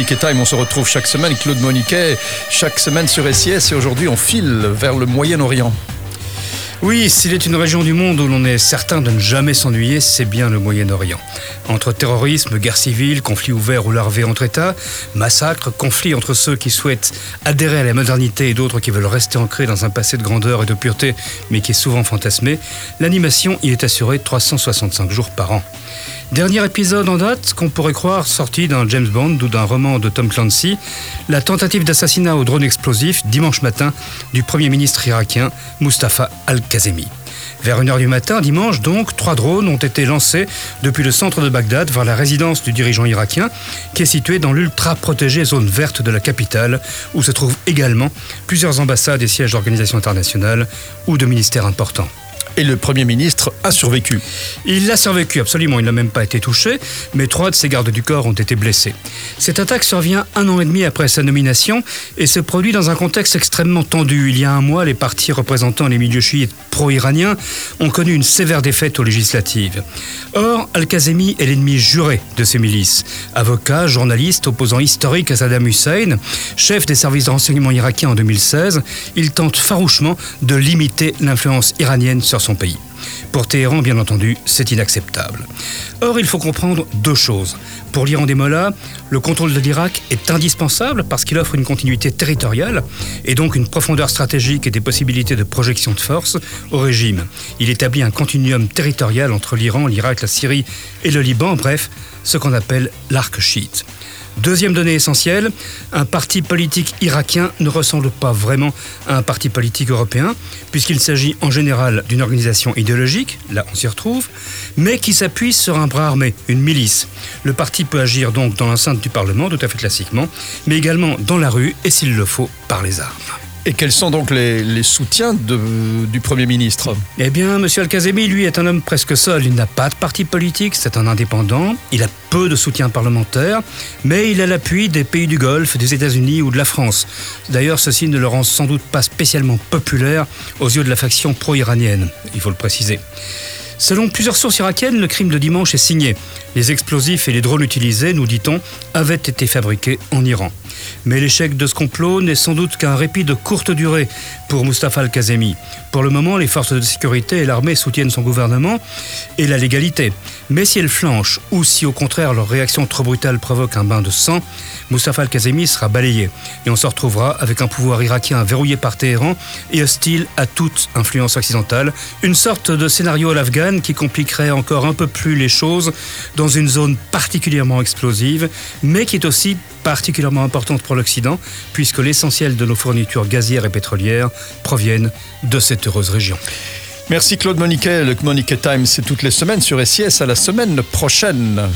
On se retrouve chaque semaine. Claude Moniquet, chaque semaine sur SIS. Et aujourd'hui, on file vers le Moyen-Orient. Oui, s'il est une région du monde où l'on est certain de ne jamais s'ennuyer, c'est bien le Moyen-Orient. Entre terrorisme, guerre civile, conflits ouverts ou larvés entre États, massacres, conflits entre ceux qui souhaitent adhérer à la modernité et d'autres qui veulent rester ancrés dans un passé de grandeur et de pureté, mais qui est souvent fantasmé, l'animation y est assurée 365 jours par an. Dernier épisode en date qu'on pourrait croire sorti d'un James Bond ou d'un roman de Tom Clancy, la tentative d'assassinat au drone explosif dimanche matin du Premier ministre irakien Mustafa Vers 1h du matin, dimanche donc, trois drones ont été lancés depuis le centre de Bagdad vers la résidence du dirigeant irakien, qui est située dans l'ultra protégée zone verte de la capitale, où se trouvent également plusieurs ambassades et sièges d'organisations internationales ou de ministères importants. Et le Premier ministre a survécu. Il a survécu, absolument. Il n'a même pas été touché, mais trois de ses gardes du corps ont été blessés. Cette attaque survient un an et demi après sa nomination et se produit dans un contexte extrêmement tendu. Il y a un mois, les partis représentant les milieux chiites pro-iraniens ont connu une sévère défaite aux législatives. Or, Al-Kazemi est l'ennemi juré de ces milices. Avocat, journaliste, opposant historique à Saddam Hussein, chef des services de renseignement irakiens en 2016, il tente farouchement de limiter l'influence iranienne sur son pays. Pour Téhéran, bien entendu, c'est inacceptable. Or, il faut comprendre deux choses. Pour l'Iran des Mollahs, le contrôle de l'Irak est indispensable parce qu'il offre une continuité territoriale et donc une profondeur stratégique et des possibilités de projection de force au régime. Il établit un continuum territorial entre l'Iran, l'Irak, la Syrie et le Liban, bref, ce qu'on appelle l'arc chiite. Deuxième donnée essentielle, un parti politique irakien ne ressemble pas vraiment à un parti politique européen, puisqu'il s'agit en général d'une organisation idéologique, là on s'y retrouve, mais qui s'appuie sur un bras armé, une milice. Le parti peut agir donc dans l'enceinte du Parlement, tout à fait classiquement, mais également dans la rue et s'il le faut, par les armes. Et quels sont donc les, soutiens du Premier ministre Eh bien, M. Al-Kazemi, lui, est un homme presque seul. Il n'a pas de parti politique, c'est un indépendant. Il a peu de soutien parlementaire, mais il a l'appui des pays du Golfe, des États-Unis ou de la France. D'ailleurs, ceci ne le rend sans doute pas spécialement populaire aux yeux de la faction pro-iranienne, il faut le préciser. Selon plusieurs sources irakiennes, le crime de dimanche est signé. Les explosifs et les drones utilisés, nous dit-on, avaient été fabriqués en Iran. Mais l'échec de ce complot n'est sans doute qu'un répit de courte durée pour Mustafa al-Kazemi. Pour le moment, les forces de sécurité et l'armée soutiennent son gouvernement et la légalité. Mais si elles flanchent, ou si au contraire leur réaction trop brutale provoque un bain de sang, Mustafa al-Kazemi sera balayé. Et on se retrouvera avec un pouvoir irakien verrouillé par Téhéran et hostile à toute influence occidentale. Une sorte de scénario à l'Afghan qui compliquerait encore un peu plus les choses dans une zone particulièrement explosive, mais qui est aussi particulièrement importante pour l'Occident, puisque l'essentiel de nos fournitures gazières et pétrolières proviennent de cette heureuse région. Merci Claude Moniquet. Le Moniquet Time, c'est toutes les semaines sur SIS. À la semaine prochaine.